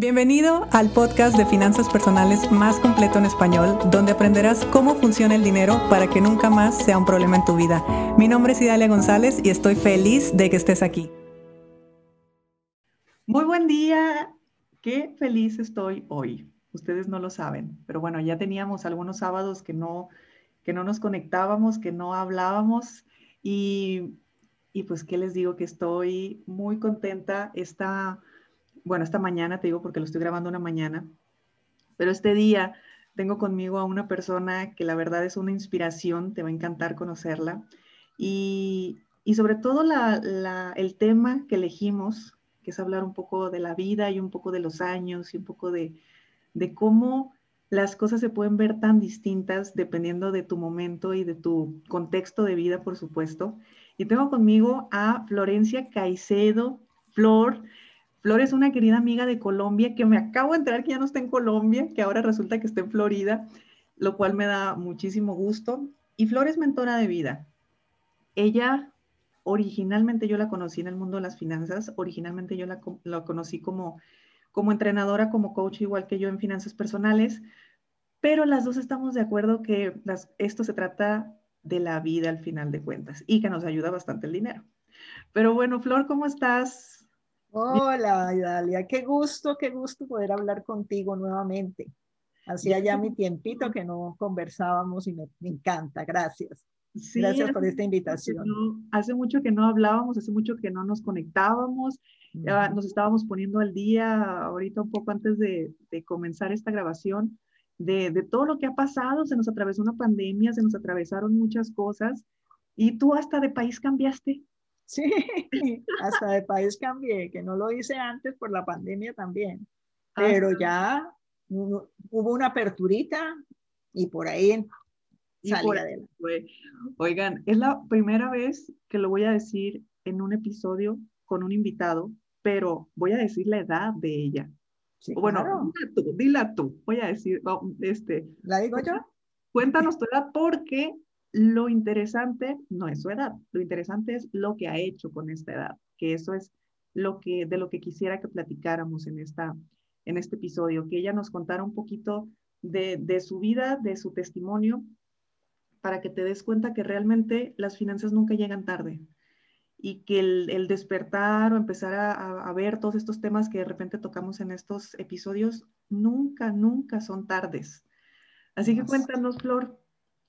Bienvenido al podcast de finanzas personales más completo en español, donde aprenderás cómo funciona el dinero para que nunca más sea un problema en tu vida. Mi nombre es Idalia González y estoy feliz de que estés aquí. Muy buen día, qué feliz estoy hoy. Ustedes no lo saben, pero bueno, ya teníamos algunos sábados que no, que no nos conectábamos, que no hablábamos y, y pues qué les digo que estoy muy contenta. Esta bueno, esta mañana te digo porque lo estoy grabando una mañana, pero este día tengo conmigo a una persona que la verdad es una inspiración, te va a encantar conocerla. Y, y sobre todo la, el tema que elegimos, que es hablar un poco de la vida y un poco de los años y un poco de, de cómo las cosas se pueden ver tan distintas dependiendo de tu momento y de tu contexto de vida, por supuesto. Y tengo conmigo a Florencia Caicedo. Flor, Flor es una querida amiga de Colombia que me acabo de enterar que ya no está en Colombia, que ahora resulta que está en Florida, lo cual me da muchísimo gusto. Y Flor es mentora de vida. Ella, originalmente yo la conocí en el mundo de las finanzas, originalmente yo la, conocí como, como entrenadora, como coach, igual que yo en finanzas personales, pero las dos estamos de acuerdo que esto se trata de la vida al final de cuentas y que nos ayuda bastante el dinero. Pero bueno, Flor, ¿cómo estás? Hola, Idalia, qué gusto, qué gusto poder hablar contigo nuevamente. Hacía ya mi tiempito que no conversábamos y me, encanta, gracias. gracias por esta invitación. hace mucho que no hablábamos, hace mucho que no nos conectábamos, nos estábamos poniendo al día ahorita un poco antes de, comenzar esta grabación de, de todo lo que ha pasado, se nos atravesó una pandemia, se nos atravesaron muchas cosas y tú hasta de país cambiaste. Sí, hasta de país cambié, que no lo hice antes por la pandemia también, ah, pero ya hubo una aperturita y por ahí salí adelante. Oigan, es la primera vez que lo voy a decir en un episodio con un invitado, pero voy a decir la edad de ella. bueno, dila tú, dila tú, voy a decir, este. ¿La digo yo? Cuéntanos tu edad porque lo interesante no es su edad, lo interesante es lo que ha hecho con esta edad, que eso es lo que, de lo que quisiera que platicáramos en, esta, en este episodio, que ella nos contara un poquito de, de su vida, de su testimonio, para que te des cuenta que realmente las finanzas nunca llegan tarde y que el, el despertar o empezar a, a, ver todos estos temas que de repente tocamos en estos episodios, nunca, nunca son tardes. Así que cuéntanos, Flor,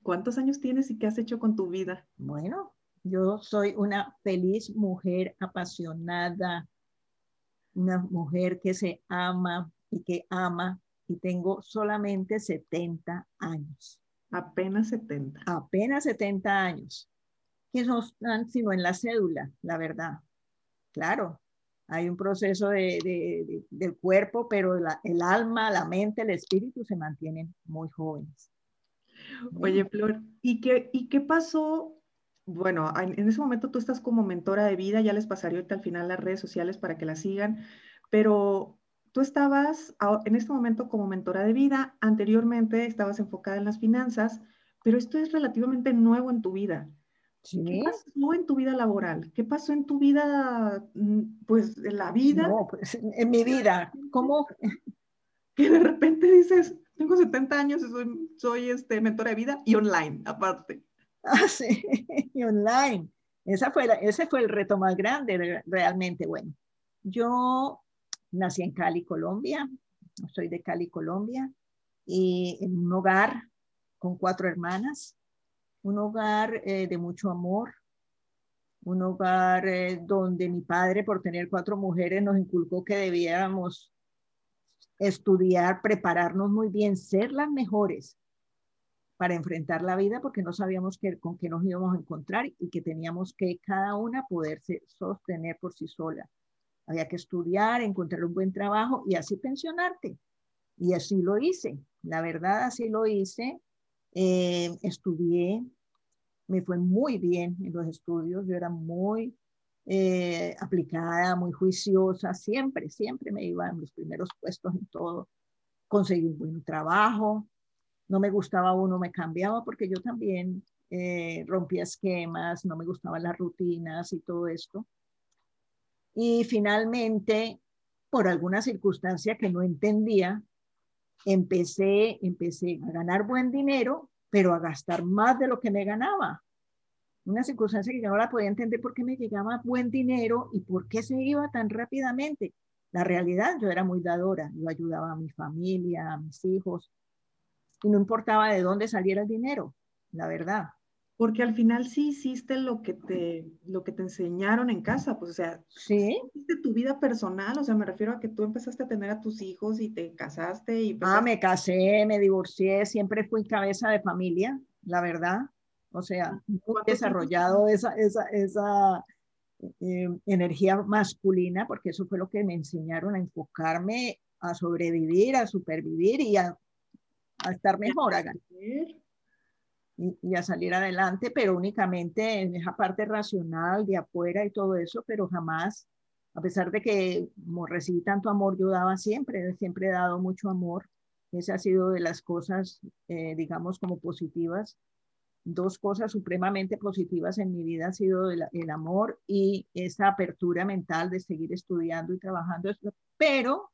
¿Cuántos años tienes y qué has hecho con tu vida? Bueno, yo soy una feliz mujer apasionada, una mujer que se ama y que ama y tengo solamente 70 años. Apenas 70. Apenas 70 años. Que no están sino en la cédula, la verdad. Claro, hay un proceso de, del cuerpo, pero el alma, la mente, el espíritu se mantienen muy jóvenes. Oye, Flor, ¿y qué, ¿y qué pasó? Bueno, en, ese momento tú estás como mentora de vida, ya les pasaré ahorita al final las redes sociales para que la sigan, pero tú estabas en este momento como mentora de vida, anteriormente estabas enfocada en las finanzas, pero esto es relativamente nuevo en tu vida. ¿Qué pasó en tu vida laboral? ¿Qué pasó en tu vida, mm, pues, en la vida? No, pues, en mi vida, ¿cómo? Que de repente dices, tengo 70 años y soy, soy este, mentora de vida y online, aparte. Ah, sí, y online. Esa fue ese fue el reto más grande, realmente. Bueno, yo nací en Cali, Colombia. Soy de Cali, Colombia. Y en un hogar con cuatro hermanas. Un hogar eh, de mucho amor. Un hogar eh, donde mi padre, por tener cuatro mujeres, nos inculcó que debíamos estudiar, prepararnos muy bien, ser las mejores para enfrentar la vida porque no sabíamos qué, con qué nos íbamos a encontrar y que teníamos que cada una poderse sostener por sí sola. Había que estudiar, encontrar un buen trabajo y así pensionarte. Y así lo hice. La verdad, así lo hice. Eh, estudié, me fue muy bien en los estudios. Yo era muy eh, aplicada, muy juiciosa, siempre, siempre me iba en los primeros puestos en todo. Conseguí un buen trabajo, no me gustaba uno, me cambiaba porque yo también eh, rompía esquemas, no me gustaban las rutinas y todo esto. Y finalmente por alguna circunstancia que no entendía, empecé, empecé a ganar buen dinero, pero a gastar más de lo que me ganaba. Una circunstancia que yo no la podía entender por qué me llegaba buen dinero y por qué se iba tan rápidamente. La realidad, yo era muy dadora, yo ayudaba a mi familia, a mis hijos, y no importaba de dónde saliera el dinero, la verdad. Porque al final sí hiciste lo que te, lo que te enseñaron en casa, pues o sea, sí. Hiciste tu vida personal, o sea, me refiero a que tú empezaste a tener a tus hijos y te casaste y... Ah, me casé, me divorcié, siempre fui cabeza de familia, la verdad. O sea, muy desarrollado esa, esa, esa eh, energía masculina, porque eso fue lo que me enseñaron a enfocarme a sobrevivir, a supervivir y a, a estar mejor. A y, a salir adelante, pero únicamente en esa parte racional de afuera y todo eso, pero jamás, a pesar de que como recibí tanto amor, yo daba siempre, siempre he dado mucho amor. Esa ha sido de las cosas, eh, digamos, como positivas. Dos cosas supremamente positivas en mi vida ha sido el, el amor y esa apertura mental de seguir estudiando y trabajando. Pero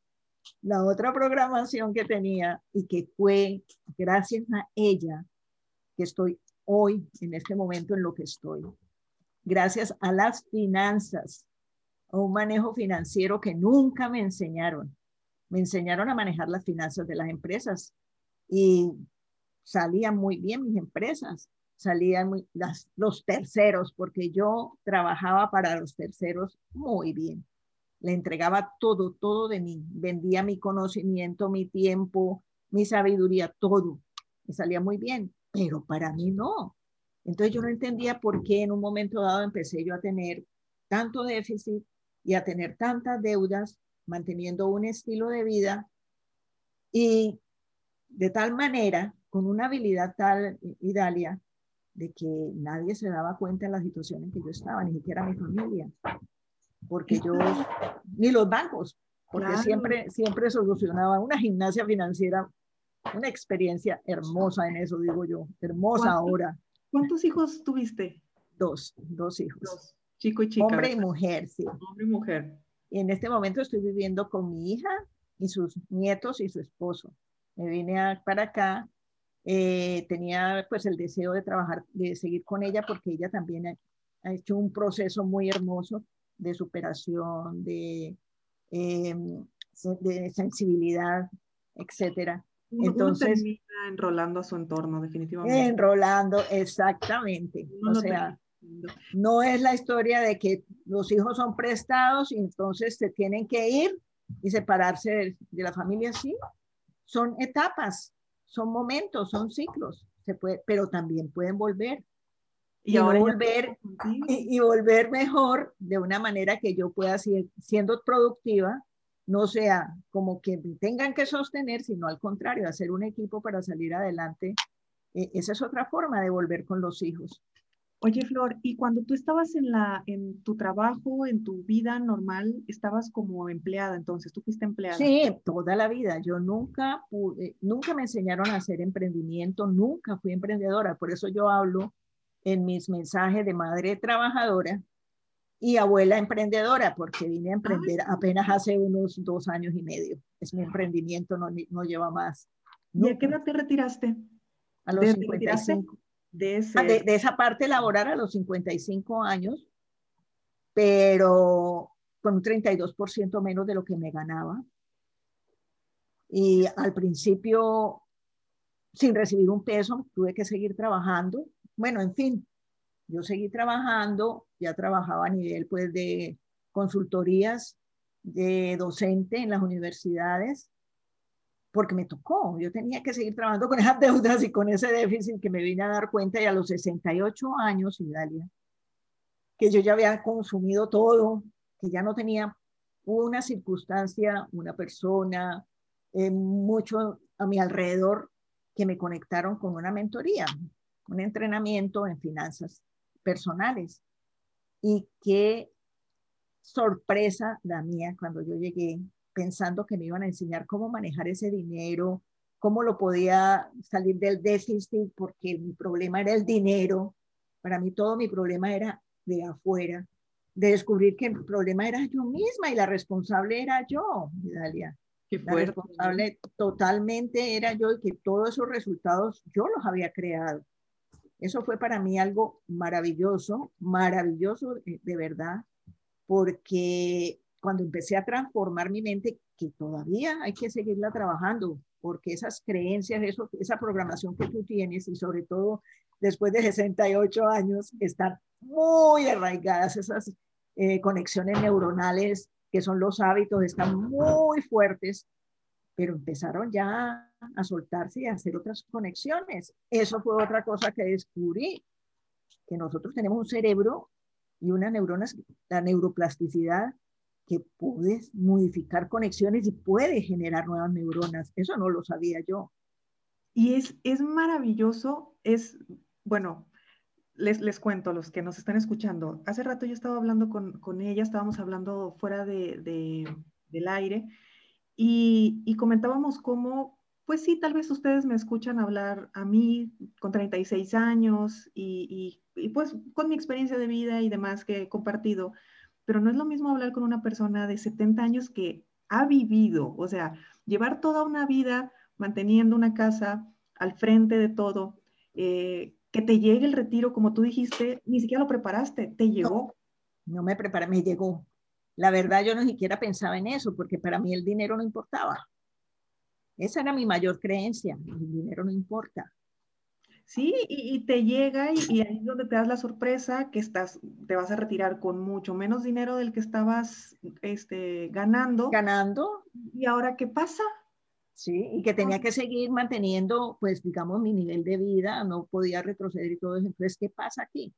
la otra programación que tenía y que fue gracias a ella que estoy hoy, en este momento, en lo que estoy. Gracias a las finanzas, a un manejo financiero que nunca me enseñaron. Me enseñaron a manejar las finanzas de las empresas y salían muy bien mis empresas, salían muy, las, los terceros, porque yo trabajaba para los terceros muy bien. Le entregaba todo, todo de mí. Vendía mi conocimiento, mi tiempo, mi sabiduría, todo. Y salía muy bien pero para mí no. Entonces yo no entendía por qué en un momento dado empecé yo a tener tanto déficit y a tener tantas deudas, manteniendo un estilo de vida y de tal manera, con una habilidad tal, Idalia, de que nadie se daba cuenta de la situación en que yo estaba, ni siquiera mi familia, porque yo, ni los bancos, porque siempre, siempre solucionaba una gimnasia financiera una experiencia hermosa en eso, digo yo, hermosa ahora. ¿Cuántos hijos tuviste? Dos, dos hijos. Dos. Chico y chica. Hombre y mujer, sí. Hombre y mujer. Y en este momento estoy viviendo con mi hija y sus nietos y su esposo. Me vine para acá, eh, tenía pues el deseo de trabajar, de seguir con ella porque ella también ha, hecho un proceso muy hermoso de superación, de, em, de sensibilidad, etcétera. Entonces, enrolando a su entorno, definitivamente. Enrolando, exactamente. o sea, no es la historia de que los hijos son prestados y entonces se tienen que ir y separarse de, la familia, sí. Son etapas, son momentos, son ciclos, se puede, pero también pueden volver. Y, ahora volver y, y, volver mejor de una manera que yo pueda seguir siendo productiva no sea como que tengan que sostener, sino al contrario, hacer un equipo para salir adelante. E, esa es otra forma de volver con los hijos. Oye, Flor, y cuando tú estabas en, la, en tu trabajo, en tu vida normal, estabas como empleada, entonces tú fuiste empleada. Sí, toda la vida. Yo nunca nunca me enseñaron a hacer emprendimiento, nunca fui emprendedora. Por eso yo hablo en mis mensajes de madre trabajadora, y abuela emprendedora, porque vine a emprender apenas hace unos dos años y medio. Es mi emprendimiento, no, no lleva más. ¿Y a qué edad te retiraste? A los 55. De, ah, de, de, esa parte laboral a los 55 años, pero con un 32% menos de lo que me ganaba. Y al principio, sin recibir un peso, tuve que seguir trabajando. Bueno, en fin, yo seguí trabajando, ya trabajaba a nivel pues de consultorías de docente en las universidades, porque me tocó, yo tenía que seguir trabajando con esas deudas y con ese déficit que me vine a dar cuenta ya a los 68 años, Idalia, que yo ya había consumido todo, que ya no tenía una circunstancia, una persona, eh, mucho a mi alrededor que me conectaron con una mentoría, un entrenamiento en finanzas personales. Y qué sorpresa la mía cuando yo llegué pensando que me iban a enseñar cómo manejar ese dinero, cómo lo podía salir del déficit, porque mi problema era el dinero. Para mí todo mi problema era de afuera. de descubrir que el problema era yo misma y la responsable era yo, Dalia. la responsable totalmente era yo y que todos esos resultados yo los había creado. Eso fue para mí algo maravilloso, maravilloso de, verdad, porque cuando empecé a transformar mi mente, que todavía hay que seguirla trabajando, porque esas creencias, eso, esa programación que tú tienes y sobre todo después de 68 años están muy arraigadas, esas eh, conexiones neuronales que son los hábitos, están muy fuertes, pero empezaron ya a soltarse y a hacer otras conexiones. Eso fue otra cosa que descubrí, que nosotros tenemos un cerebro y unas neuronas, la neuroplasticidad, que puede modificar conexiones y puede generar nuevas neuronas. Eso no lo sabía yo. Y es, es maravilloso, es, bueno, les, les cuento, los que nos están escuchando, hace rato yo estaba hablando con, con ella, estábamos hablando fuera de, de, del aire y, y comentábamos cómo, pues sí, tal vez ustedes me escuchan hablar a mí con 36 años y, y, y pues con mi experiencia de vida y demás que he compartido, pero no es lo mismo hablar con una persona de 70 años que ha vivido, o sea, llevar toda una vida manteniendo una casa al frente de todo, eh, que te llegue el retiro, como tú dijiste, ni siquiera lo preparaste, te llegó. No, me preparé, me llegó. La verdad, yo no siquiera pensaba en eso, porque para mí el dinero no importaba. Esa era mi mayor creencia, el dinero no importa. Sí, y, te llega y, ahí es donde te das la sorpresa que estás, te vas a retirar con mucho menos dinero del que estabas este, ganando. Ganando. ¿Y ahora qué pasa? Sí, y que tenía que seguir manteniendo, pues, digamos, mi nivel de vida, no podía retroceder y todo eso. Entonces, ¿qué pasa aquí?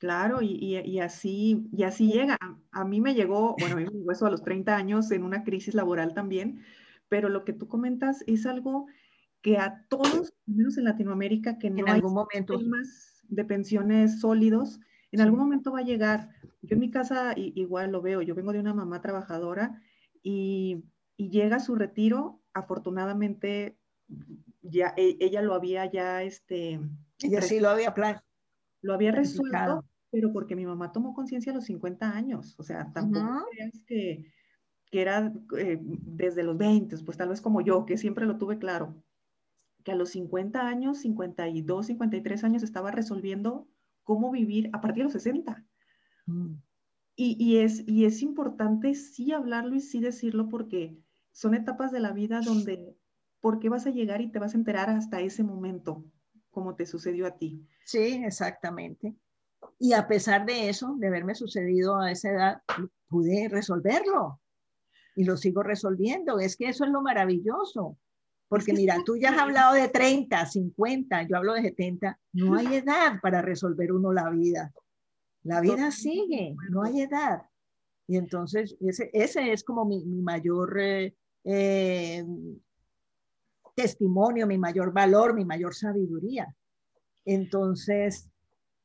Claro, y, así, y así llega. A, mí me llegó, bueno, a mí me llegó eso a los 30 años en una crisis laboral también, pero lo que tú comentas es algo que a todos, menos en Latinoamérica, que no en algún hay momento de pensiones sólidos, en algún momento va a llegar. Yo en mi casa igual lo veo, yo vengo de una mamá trabajadora y, y llega su retiro afortunadamente ya e, ella lo había ya este ella sí lo había plan lo había resuelto pero porque mi mamá tomó conciencia a los 50 años o sea tampoco creas que, que era eh, desde los 20 pues tal vez como yo que siempre lo tuve claro que a los 50 años 52 53 años estaba resolviendo cómo vivir a partir de los 60 mm. y, y, es, y es importante sí hablarlo y sí decirlo porque son etapas de la vida donde, ¿por qué vas a llegar y te vas a enterar hasta ese momento, como te sucedió a ti? Sí, exactamente. Y a pesar de eso, de haberme sucedido a esa edad, pude resolverlo y lo sigo resolviendo. Es que eso es lo maravilloso. Porque mira, tú ya has hablado de 30, 50, yo hablo de 70. No hay edad para resolver uno la vida. La vida sigue, no hay edad. Y entonces ese, ese es como mi, mi mayor eh, eh, testimonio, mi mayor valor, mi mayor sabiduría. Entonces,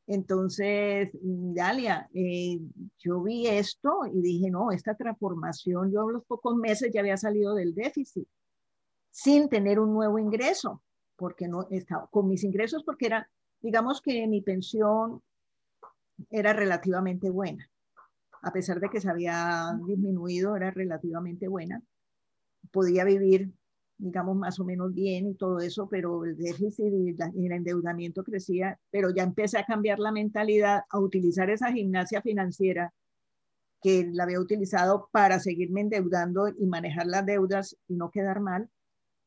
entonces, Dalia, eh, yo vi esto y dije, no, esta transformación, yo a los pocos meses ya había salido del déficit sin tener un nuevo ingreso, porque no estaba con mis ingresos, porque era, digamos que mi pensión era relativamente buena a pesar de que se había disminuido, era relativamente buena. Podía vivir, digamos, más o menos bien y todo eso, pero el déficit y, el endeudamiento crecía, pero ya empecé a cambiar la mentalidad, a utilizar esa gimnasia financiera que la había utilizado para seguirme endeudando y manejar las deudas y no quedar mal,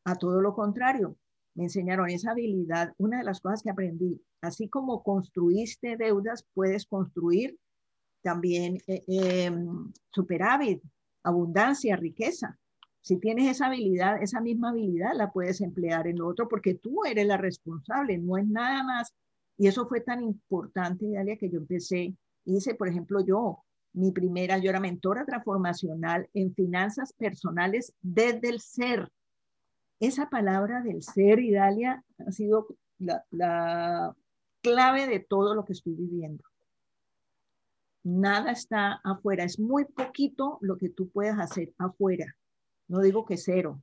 a todo lo contrario. Me enseñaron esa habilidad. Una de las cosas que aprendí, así como construiste deudas, puedes construir también eh, em, superávit, abundancia, riqueza. Si tienes esa habilidad, esa misma habilidad la puedes emplear en lo otro porque tú eres la responsable, no es nada más. Y eso fue tan importante, Dalia, que yo empecé, hice, por ejemplo, yo, mi primera, yo era mentora transformacional en finanzas personales desde el ser. Esa palabra del ser, Idalia, ha sido la, la clave de todo lo que estoy viviendo nada está afuera, es muy poquito lo que tú puedes hacer afuera. No digo que cero,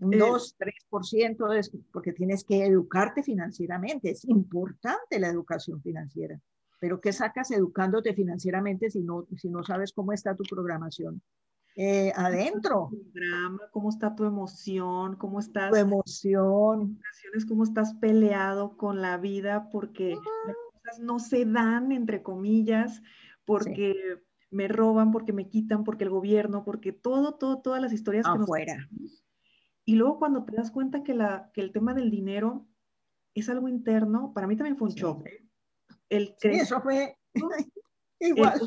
un 2, eh, 3% es porque tienes que educarte financieramente. Es importante la educación financiera, pero ¿qué sacas educándote financieramente si no, si no sabes cómo está tu programación? Eh, adentro. ¿Cómo está tu emoción? ¿Cómo estás? Tu emoción. ¿Cómo estás peleado con la vida? Porque las cosas no se dan, entre comillas, porque me roban, porque me quitan, porque el gobierno, porque todo, todo, todas las historias que Afuera. Y luego cuando te das cuenta que, la, que el tema del dinero es algo interno, para mí también fue un shock. El sí, eso fue igual.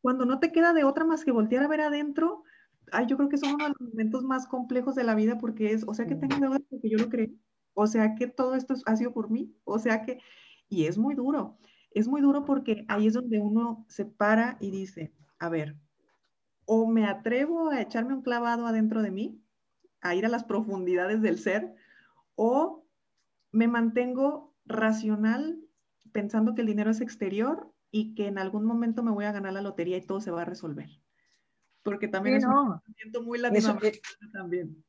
Cuando no te queda de otra más que voltear a ver adentro, ay, yo creo que son uno de los momentos más complejos de la vida porque es, o sea que tengo deudas porque yo lo creo, o sea que todo esto ha sido por mí, o sea que, y es muy duro, es muy duro porque ahí es donde uno se para y dice, a ver, o me atrevo a echarme un clavado adentro de mí, a ir a las profundidades del ser, o me mantengo racional pensando que el dinero es exterior y que en algún momento me voy a ganar la lotería y todo se va a resolver. Porque también es un sentimiento muy latinoamericano también.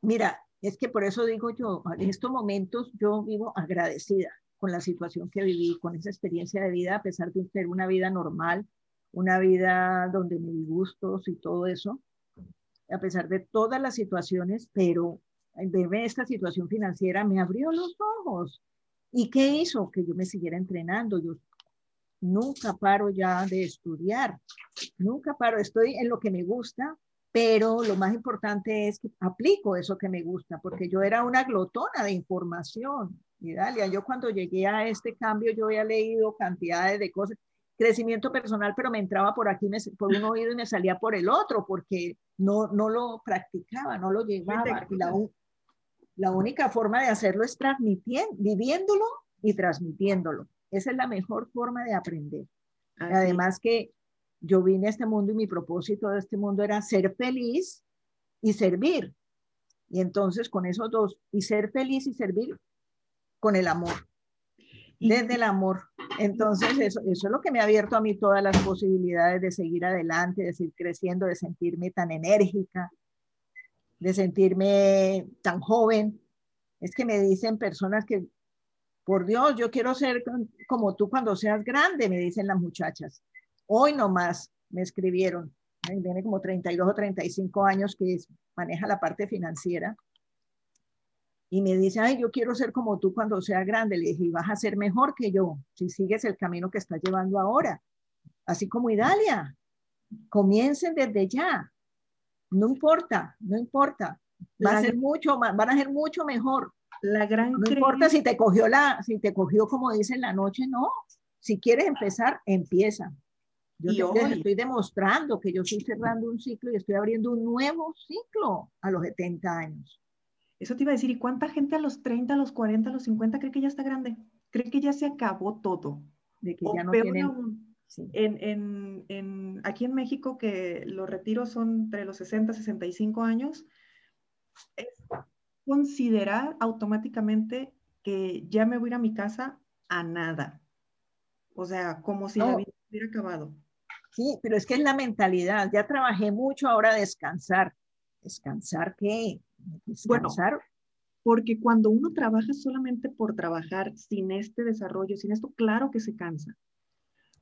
Mira, es que por eso digo yo, en estos momentos yo vivo agradecida con la situación que viví, con esa experiencia de vida, a pesar de ser una vida normal, una vida donde me di gustos y todo eso, a pesar de todas las situaciones, pero verme esta situación financiera me abrió los ojos. ¿Y qué hizo? Que yo me siguiera entrenando. Yo nunca paro ya de estudiar, nunca paro, estoy en lo que me gusta, pero lo más importante es que aplico eso que me gusta, porque yo era una glotona de información. Y Dalia, yo cuando llegué a este cambio, yo había leído cantidades de cosas, crecimiento personal, pero me entraba por aquí, por un oído y me salía por el otro, porque no, no lo practicaba, no lo llevaba. Y la, la única forma de hacerlo es transmitiendo, viviéndolo y transmitiéndolo. Esa es la mejor forma de aprender. Además que yo vine a este mundo y mi propósito de este mundo era ser feliz y servir. Y entonces con esos dos, y ser feliz y servir con el amor, desde el amor. Entonces eso, eso es lo que me ha abierto a mí todas las posibilidades de seguir adelante, de seguir creciendo, de sentirme tan enérgica, de sentirme tan joven. Es que me dicen personas que, por Dios, yo quiero ser como tú cuando seas grande, me dicen las muchachas. Hoy nomás me escribieron, tiene como 32 o 35 años que maneja la parte financiera. Y me dice, ay, yo quiero ser como tú cuando sea grande. Le dije, y vas a ser mejor que yo si sigues el camino que estás llevando ahora. Así como Idalia. Comiencen desde ya. No importa, no importa. Va a ser mucho, van a ser mucho mejor. La gran no importa si te cogió la, si te cogió como dice en la noche, no. Si quieres empezar, empieza. Yo estoy demostrando que yo estoy cerrando un ciclo y estoy abriendo un nuevo ciclo a los 70 años. Eso te iba a decir, ¿y cuánta gente a los 30, a los 40, a los 50 cree que ya está grande? Cree que ya se acabó todo. De que ya no tienen en, aquí en México, que los retiros son entre los 60 y 65 años, es considerar automáticamente que ya me voy a ir a mi casa a nada. O sea, como si la vida hubiera acabado. Sí, pero es que es la mentalidad. Ya trabajé mucho, ahora descansar. ¿Descansar qué? Descansar. Bueno, porque cuando uno trabaja solamente por trabajar, sin este desarrollo, sin esto, claro que se cansa.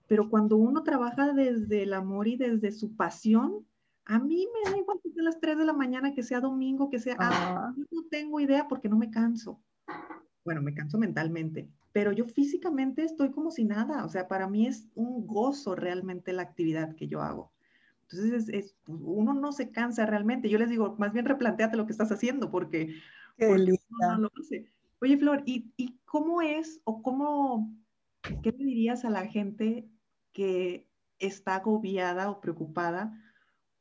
Pero cuando uno trabaja desde el amor y desde su pasión, a mí me da igual que sea las 3 de la mañana, que sea domingo, que sea... Ah, no tengo idea porque no me canso. Bueno, me canso mentalmente, pero yo físicamente estoy como si nada. O sea, para mí es un gozo realmente la actividad que yo hago. Entonces, es, pues, uno no se cansa realmente. Yo les digo, más bien replanteate lo que estás haciendo porque, porque no lo hace. Oye, Flor, ¿y, ¿y cómo es o cómo, qué le dirías a la gente que está agobiada o preocupada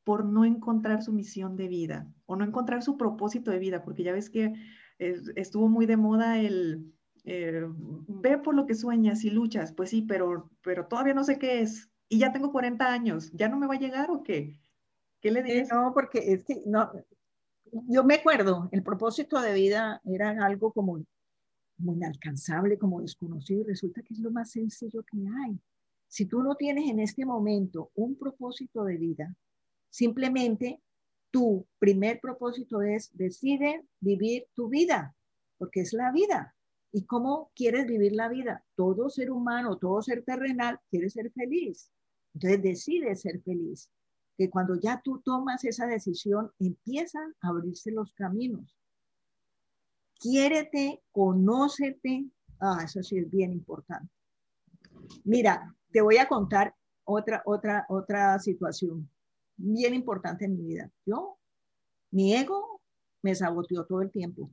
por no encontrar su misión de vida o no encontrar su propósito de vida, porque ya ves que estuvo muy de moda el eh, ve por lo que sueñas y luchas, pues sí, pero, pero todavía no sé qué es y ya tengo 40 años, ¿ya no me va a llegar o qué? ¿Qué le dices? no, porque es que no, yo me acuerdo, el propósito de vida era algo como muy inalcanzable, como desconocido, y resulta que es lo más sencillo que hay. Si tú no tienes en este momento un propósito de vida, simplemente tu primer propósito es decide vivir tu vida, porque es la vida. ¿Y cómo quieres vivir la vida? Todo ser humano, todo ser terrenal quiere ser feliz. Entonces decide ser feliz. Que cuando ya tú tomas esa decisión, empiezan a abrirse los caminos. Quiérete, conócete. Ah, eso sí es bien importante. Mira, te voy a contar otra, otra, otra situación bien importante en mi vida. Yo, mi ego me saboteó todo el tiempo.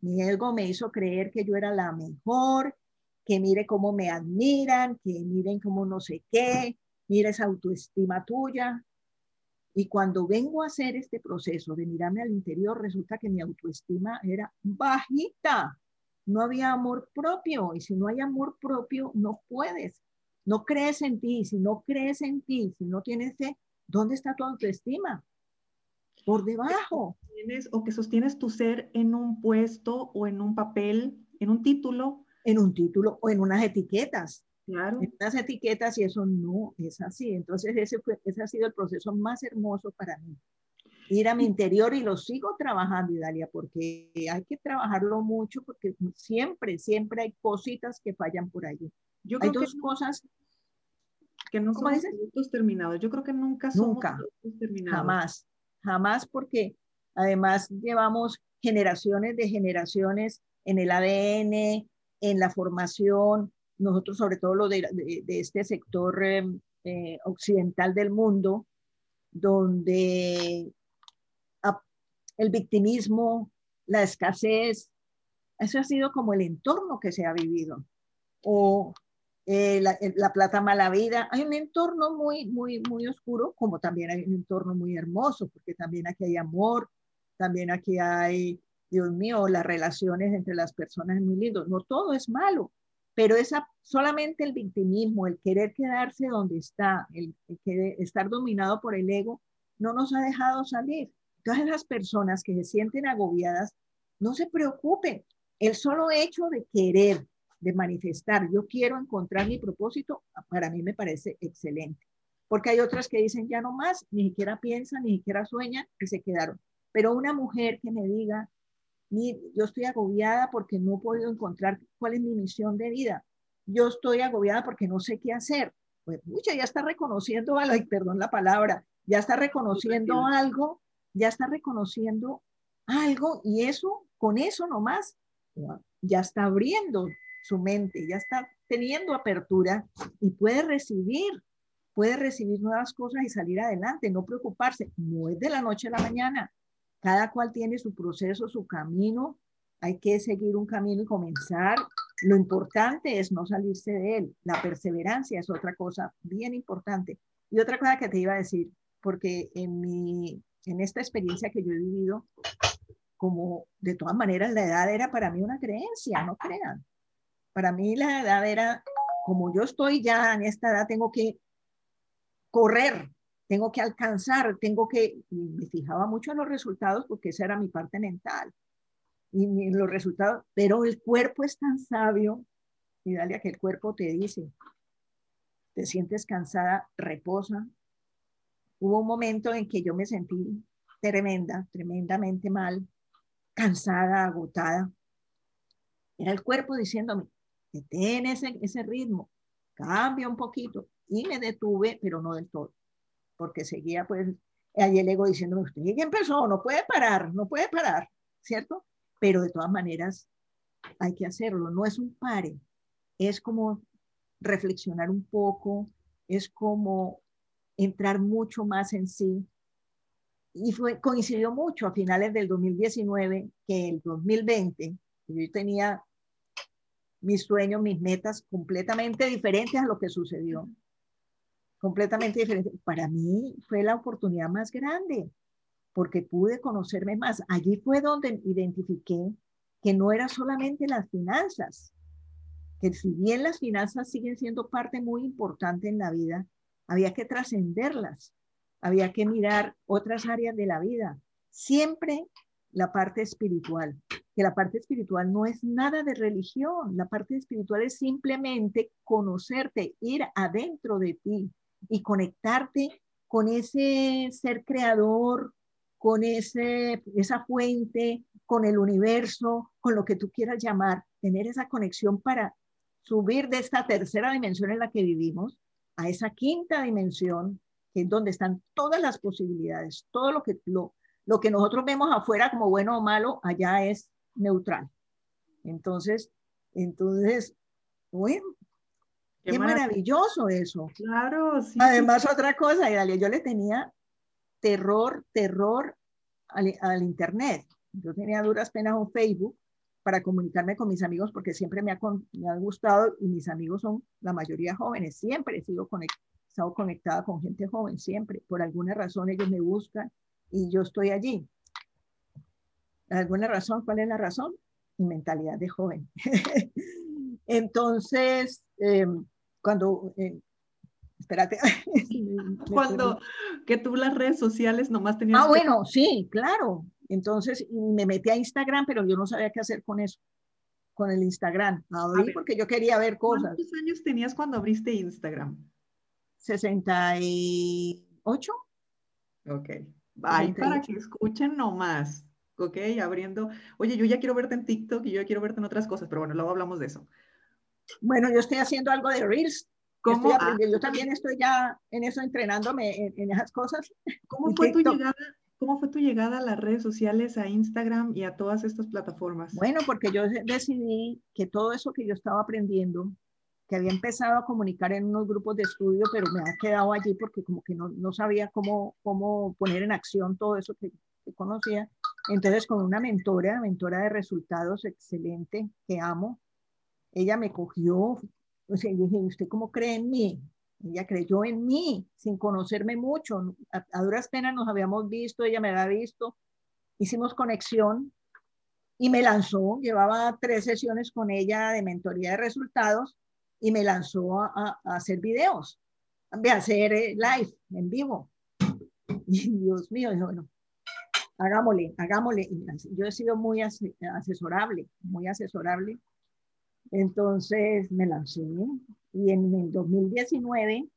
Mi ego me hizo creer que yo era la mejor, que mire cómo me admiran, que miren cómo no sé qué, mira esa autoestima tuya. Y cuando vengo a hacer este proceso de mirarme al interior, resulta que mi autoestima era bajita. No había amor propio. Y si no hay amor propio, no puedes. No crees en ti. Si no crees en ti, si no tienes fe, ¿dónde está tu autoestima? Por debajo. Tienes, o que sostienes tu ser en un puesto o en un papel, en un título. En un título o en unas etiquetas. Claro. En unas etiquetas y eso no es así. Entonces ese, fue, ese ha sido el proceso más hermoso para mí. Ir a mi interior y lo sigo trabajando, Idalia, porque hay que trabajarlo mucho porque siempre, siempre hay cositas que fallan por allí. Yo hay dos que, cosas que no ¿Cómo somos dices? productos terminados. Yo creo que nunca somos Nunca. productos terminados. Jamás, jamás porque además llevamos generaciones de generaciones en el ADN, en la formación, nosotros sobre todo lo de, de- de este sector eh, eh, occidental del mundo, donde a- el victimismo, la escasez, eso ha sido como el entorno que se ha vivido. O eh, la, la plata mala vida. Hay un entorno muy, muy, muy oscuro, como también hay un entorno muy hermoso, porque también aquí hay amor, también aquí hay, Dios mío, las relaciones entre las personas es muy lindo. No todo es malo, pero esa, solamente el victimismo, el querer quedarse donde está, el, el querer estar dominado por el ego, no nos ha dejado salir. Todas las personas que se sienten agobiadas, no se preocupen. El solo hecho de querer, de manifestar, yo quiero encontrar mi propósito, para mí me parece excelente. Porque hay otras que dicen ya no más, ni siquiera piensan, ni siquiera sueñan y se quedaron. Pero una mujer que me diga, "Mi- yo estoy agobiada porque no he podido encontrar cuál es mi misión de vida. Yo estoy agobiada porque no sé qué hacer. Pues mucha ya está reconociendo ay, perdón la palabra, ya está reconociendo algo, ya está reconociendo algo y eso, con eso nomás, ya está abriendo su mente, ya está teniendo apertura y puede recibir, puede recibir nuevas cosas y salir adelante, no preocuparse. No es de la noche a la mañana. Cada cual tiene su proceso, su camino. Hay que seguir un camino y comenzar. Lo importante es no salirse de él. La perseverancia es otra cosa bien importante. Y otra cosa que te iba a decir, porque en, mi, en esta experiencia que yo he vivido, como de todas maneras la edad era para mí una creencia, no crean. Para mí la edad era, como yo estoy ya en esta edad, tengo que correr, tengo que alcanzar, tengo que, y me fijaba mucho en los resultados porque esa era mi parte mental. Y mi- los resultados, pero el cuerpo es tan sabio, y dale a que el cuerpo te dice, te sientes cansada, reposa. Hubo un momento en que yo me sentí tremenda, tremendamente mal, cansada, agotada. Era el cuerpo diciéndome, detén ese, ese ritmo, cambia un poquito. Y me detuve, pero no del todo, porque seguía pues, ahí el ego diciéndome, usted ya empezó, no puede parar, no puede parar, ¿cierto? Pero de todas maneras hay que hacerlo, no es un pare, es como reflexionar un poco, es como entrar mucho más en sí. Y coincidió mucho a finales del 2019 que el 2020, yo tenía mis sueños, mis metas completamente diferentes a lo que sucedió. Completamente diferente. Para mí fue la oportunidad más grande porque pude conocerme más. Allí fue donde identifiqué que no era solamente las finanzas, que si bien las finanzas siguen siendo parte muy importante en la vida, había que trascenderlas, había que mirar otras áreas de la vida. Siempre la parte espiritual, que la parte espiritual no es nada de religión, la parte espiritual es simplemente conocerte, ir adentro de ti y conectarte con ese ser creador, con ese, esa fuente, con el universo, con lo que tú quieras llamar, tener esa conexión para subir de esta tercera dimensión en la que vivimos a esa quinta dimensión, que es donde están todas las posibilidades, todo lo que, lo, lo que nosotros vemos afuera como bueno o malo, allá es neutral. Entonces, entonces, bueno, qué, maravilloso eso. Claro, sí. Además, otra cosa, yo le tenía terror, terror al, Internet. Yo tenía duras penas un Facebook para comunicarme con mis amigos porque siempre me ha, me ha, gustado y mis amigos son la mayoría jóvenes. Siempre he sido estado conectada con gente joven, siempre. Por alguna razón ellos me buscan y yo estoy allí. ¿Alguna razón? ¿Cuál es la razón? Mi mentalidad de joven. Entonces, em, cuando, eh, espérate. cuando que tú las redes sociales nomás tenías. Ah, bueno, sí, claro. Entonces me metí a Instagram, pero yo no sabía qué hacer con eso, con el Instagram. Abrí porque yo quería ver cosas. ¿Cuántos años tenías cuando abriste Instagram? 68. Ok. Ahí para que escuchen nomás. Ok, abriendo. Oye, yo ya quiero verte en TikTok y yo ya quiero verte en otras cosas, pero bueno, luego hablamos de eso. Bueno, yo estoy haciendo algo de Reels. ¿Cómo? Ah. yo también estoy ya en eso, entrenándome en, esas cosas. ¿Cómo fue, tu llegada, ¿Cómo fue tu llegada a las redes sociales, a Instagram y a todas estas plataformas? Bueno, porque yo decidí que todo eso que yo estaba aprendiendo, que había empezado a comunicar en unos grupos de estudio, pero me ha quedado allí porque como que no, no sabía cómo, cómo poner en acción todo eso que, que conocía. Entonces, con una mentora, mentora de resultados excelente, que amo, ella me cogió, o sea, dije, ¿usted cómo cree en mí? Ella creyó en mí, sin conocerme mucho. A, duras penas nos habíamos visto, ella me había visto, hicimos conexión y me lanzó, llevaba tres sesiones con ella de mentoría de resultados y me lanzó a, hacer videos, a hacer eh, live en vivo. Dios mío, dijo, bueno, hagámosle, hagámosle. Yo he sido muy asesorable, muy asesorable entonces me lancé y en el 2019,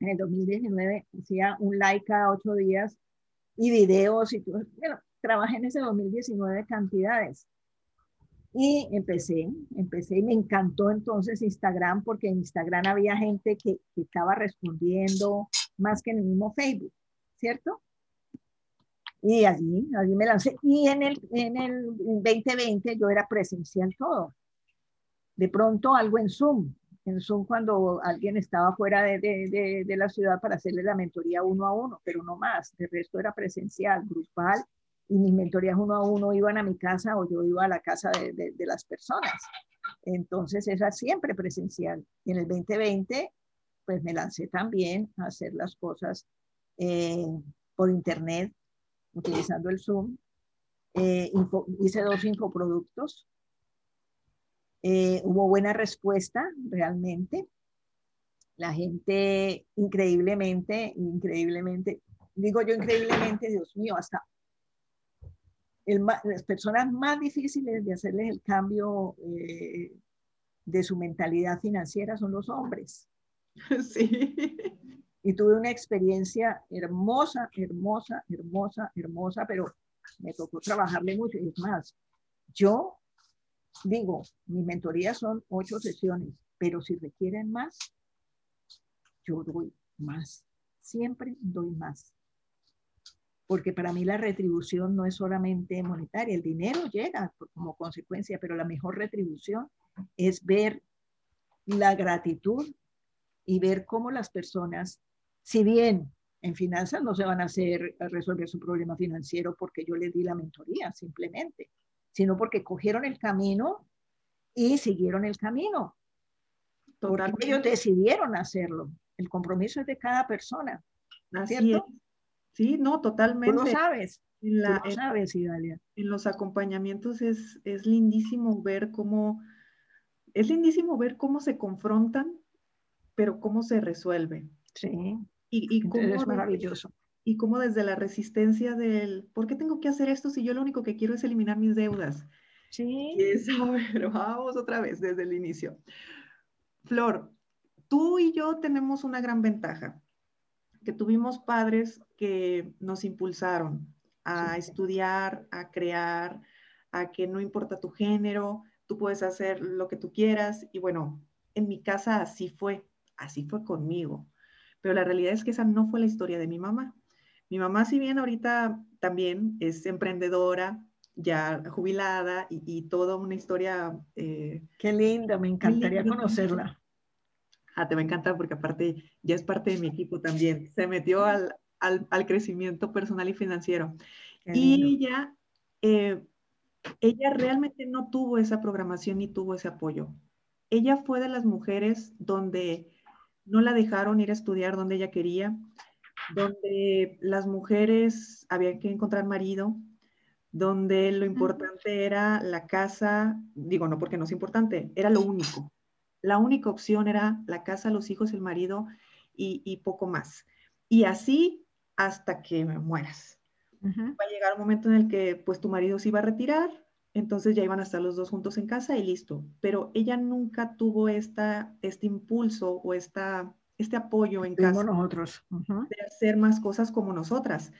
en el 2019 hacía un like cada ocho días y videos y todo. Bueno, trabajé en ese 2019 cantidades. Y empecé, empecé y me encantó entonces Instagram porque en Instagram había gente que, que estaba respondiendo más que en el mismo Facebook, ¿cierto? Y allí, allí me lancé. Y en el, en el 2020 yo era presencial todo de pronto algo en Zoom, en Zoom cuando alguien estaba fuera de, la ciudad para hacerle la mentoría uno a uno, pero no más, el resto era presencial, grupal, y mis mentorías uno a uno iban a mi casa o yo iba a la casa de, las personas. Entonces era siempre presencial. Y en el 2020, pues me lancé también a hacer las cosas eh, por internet, utilizando el Zoom. Eh, hice dos infoproductos eh, hubo buena respuesta realmente. La gente increíblemente, increíblemente, digo yo increíblemente, Dios mío, hasta las personas más difíciles de hacerles el cambio eh, de su mentalidad financiera son los hombres. Sí. Y tuve una experiencia hermosa, hermosa, hermosa, hermosa, pero me tocó trabajarle mucho. Y es más, yo digo, mi mentoría son ocho sesiones, pero si requieren más, yo doy más. Siempre doy más. Porque para mí la retribución no es solamente monetaria, el dinero llega como consecuencia, pero la mejor retribución es ver la gratitud y ver cómo las personas, si bien en finanzas no se van a hacer a resolver su problema financiero porque yo les di la mentoría, simplemente, sino porque cogieron el camino y siguieron el camino. Porque ellos decidieron hacerlo. El compromiso es de cada persona. ¿Cierto? Sí, no, totalmente. Tú lo sabes. En la, Tú lo sabes, Idalia. En los acompañamientos es, es lindísimo ver cómo, es lindísimo ver cómo se confrontan, pero cómo se resuelve. Sí. Y, y cómo es maravilloso y cómo desde la resistencia del, ¿por qué tengo que hacer esto si yo lo único que quiero es eliminar mis deudas? Sí. pero vamos otra vez desde el inicio. Flor, tú y yo tenemos una gran ventaja, que tuvimos padres que nos impulsaron a estudiar, a crear, a que no importa tu género, tú puedes hacer lo que tú quieras. Y bueno, en mi casa así fue, así fue conmigo. Pero la realidad es que esa no fue la historia de mi mamá. Mi mamá, si bien ahorita también es emprendedora, ya jubilada y, toda una historia. Eh, Qué linda, me encantaría conocerla. Ah, te va a encantar porque aparte ya es parte de mi equipo también. Se metió al, al, crecimiento personal y financiero. y ella, eh, ella realmente no tuvo esa programación ni tuvo ese apoyo. Ella fue de las mujeres donde no la dejaron ir a estudiar donde ella quería, donde las mujeres habían que encontrar marido, donde lo importante era la casa, digo, no porque no es importante, era lo único. La única opción era la casa, los hijos, el marido y, poco más. Y así hasta que me mueras. Va a llegar un momento en el que pues tu marido se iba a retirar, entonces ya iban a estar los dos juntos en casa y listo. Pero ella nunca tuvo esta, este impulso o esta este apoyo en casa. nosotros. De hacer más cosas como nosotras.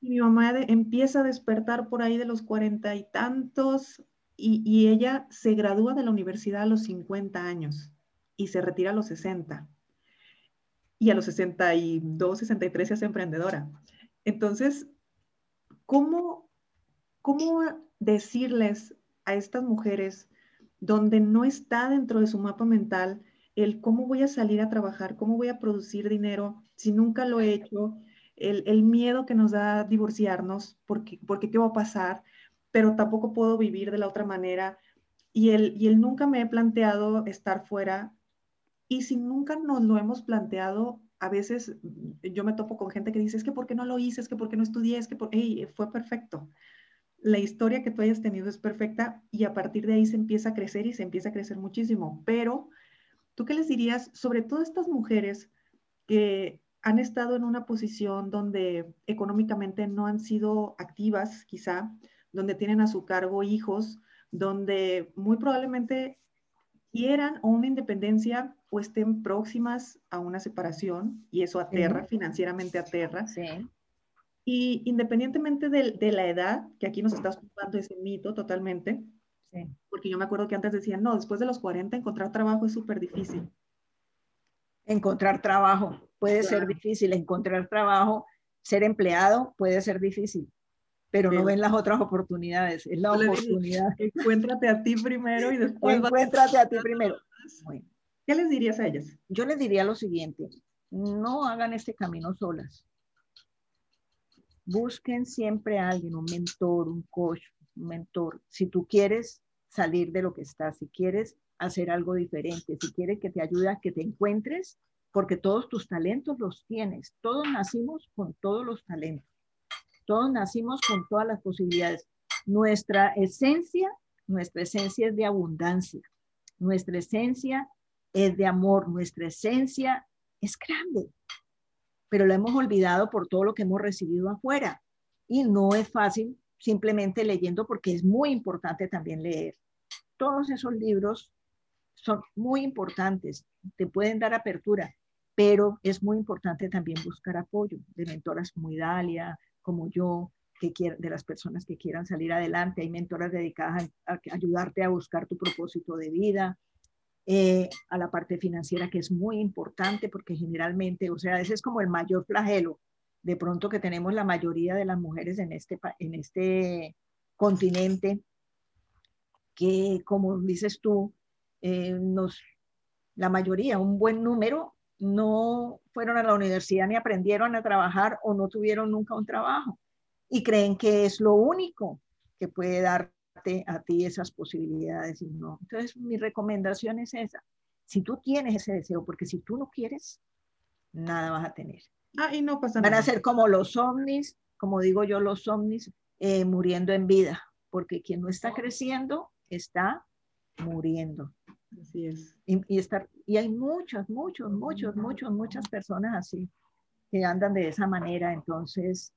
Y mi mamá empieza a despertar por ahí de los cuarenta y tantos y, ella se gradúa de la universidad a los 50 años y se retira a los 60. Y a los 62, 63 se hace emprendedora. Entonces, ¿cómo, cómo decirles a estas mujeres donde no está dentro de su mapa mental el cómo voy a salir a trabajar, cómo voy a producir dinero si nunca lo he hecho, el, miedo que nos da divorciarnos, porque, porque qué va a pasar, pero tampoco puedo vivir de la otra manera. Y el, y el nunca me he planteado estar fuera. Y si nunca nos lo hemos planteado, a veces yo me topo con gente que dice, es que ¿por qué no lo hice? Es que ¿por qué no estudié? Es que por... fue perfecto. La historia que tú hayas tenido es perfecta y a partir de ahí se empieza a crecer y se empieza a crecer muchísimo. Pero ¿Tú qué les dirías sobre todas estas mujeres que han estado en una posición donde económicamente no han sido activas, quizá, donde tienen a su cargo hijos, donde muy probablemente quieran o una independencia o estén próximas a una separación y eso aterra, financieramente aterra. Sí. Y independientemente de, de, la edad, que aquí nos estás ocupando ese mito totalmente, porque yo me acuerdo que antes decían, no, después de los 40 encontrar trabajo es súper difícil. Encontrar trabajo puede ser difícil, encontrar trabajo, ser empleado puede ser difícil, pero, no ven las otras oportunidades, es la oportunidad. encuéntrate a ti primero y después... Encuéntrate a ti primero. ¿Qué les dirías a ellas? Yo les diría lo siguiente, no hagan este camino solas. Busquen siempre a alguien, un mentor, un coach, mentor, si tú quieres salir de lo que estás, si quieres hacer algo diferente, si quieres que te ayude a que te encuentres, porque todos tus talentos los tienes. Todos nacimos con todos los talentos. Todos nacimos con todas las posibilidades. Nuestra esencia, nuestra esencia es de abundancia. Nuestra esencia es de amor. Nuestra esencia es grande. Pero la hemos olvidado por todo lo que hemos recibido afuera. Y no es fácil simplemente leyendo porque es muy importante también leer. Todos esos libros son muy importantes, te pueden dar apertura, pero es muy importante también buscar apoyo de mentoras como Idalia, como yo, que de las personas que quieran salir adelante. Hay mentoras dedicadas a, ayudarte a buscar tu propósito de vida, eh, a la parte financiera que es muy importante porque generalmente, o sea, ese es como el mayor flagelo de pronto que tenemos la mayoría de las mujeres en este, en este continente, que como dices tú, eh, nos, la mayoría, un buen número, no fueron a la universidad ni aprendieron a trabajar o no tuvieron nunca un trabajo y creen que es lo único que puede darte a ti esas posibilidades. no. Entonces, mi recomendación es esa. Si tú tienes ese deseo, porque si tú no quieres, nada vas a tener. Ah, y no pasa Van a ser como los ovnis, como digo yo, los ovnis eh, muriendo en vida, porque quien no está creciendo está muriendo. Así es. Y, y, y hay muchos, muchos, muchos, muchos, muchas personas así que andan de esa manera. Entonces,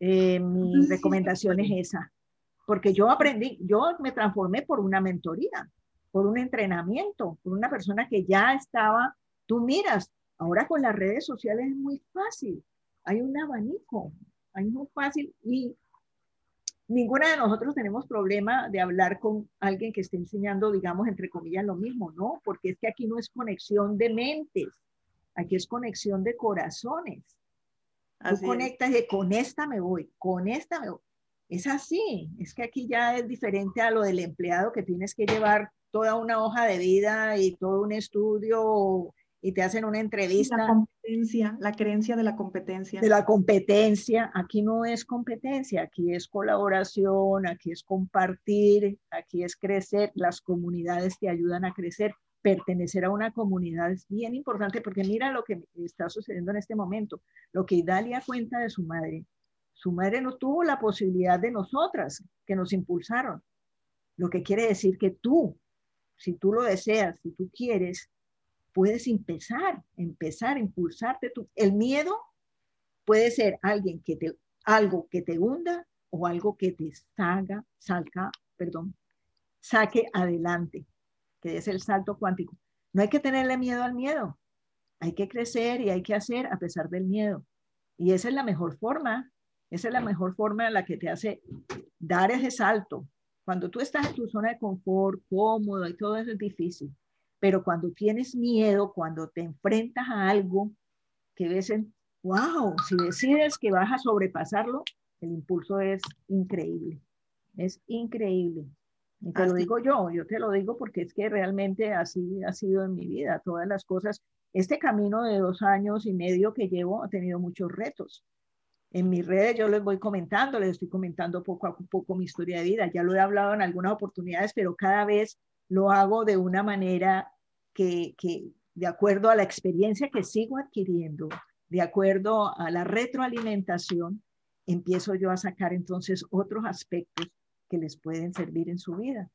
eh, mi recomendación es esa, porque yo aprendí, yo me transformé por una mentoría, por un entrenamiento, por una persona que ya estaba, tú miras, Ahora con las redes sociales es muy fácil, hay un abanico, hay muy fácil y ninguna de nosotros tenemos problema de hablar con alguien que esté enseñando, digamos, entre comillas, lo mismo, ¿no? Porque es que aquí no es conexión de mentes, aquí es conexión de corazones. Tú conectas y con esta me voy, con esta me voy. Es así, es que aquí ya es diferente a lo del empleado que tienes que llevar toda una hoja de vida y todo un estudio y te hacen una entrevista. La competencia, la creencia de la competencia. De la competencia. Aquí no es competencia, aquí es colaboración, aquí es compartir, aquí es crecer. Las comunidades te ayudan a crecer. Pertenecer a una comunidad es bien importante porque mira lo que está sucediendo en este momento. Lo que Idalia cuenta de su madre. Su madre no tuvo la posibilidad de nosotras que nos impulsaron. Lo que quiere decir que tú, si tú lo deseas, si tú quieres, puedes empezar, empezar, impulsarte. Tú. El miedo puede ser alguien que te, algo que te hunda o algo que te salga, salga, perdón, saque adelante, que es el salto cuántico. No hay que tenerle miedo al miedo. Hay que crecer y hay que hacer a pesar del miedo. Y esa es la mejor forma, esa es la mejor forma en la que te hace dar ese salto. Cuando tú estás en tu zona de confort, cómodo y todo eso es difícil. Pero cuando tienes miedo, cuando te enfrentas a algo que ves en, wow, si decides que vas a sobrepasarlo, el impulso es increíble. Es increíble. Y te lo digo yo, yo te lo digo porque es que realmente así ha sido en mi vida. Todas las cosas, este camino de dos años y medio que llevo ha tenido muchos retos. En mis redes yo les voy comentando, les estoy comentando poco a poco mi historia de vida. Ya lo he hablado en algunas oportunidades, pero cada vez lo hago de una manera que, de acuerdo a la experiencia que sigo adquiriendo, de acuerdo a la retroalimentación, empiezo yo a sacar entonces otros aspectos que les pueden servir en su vida.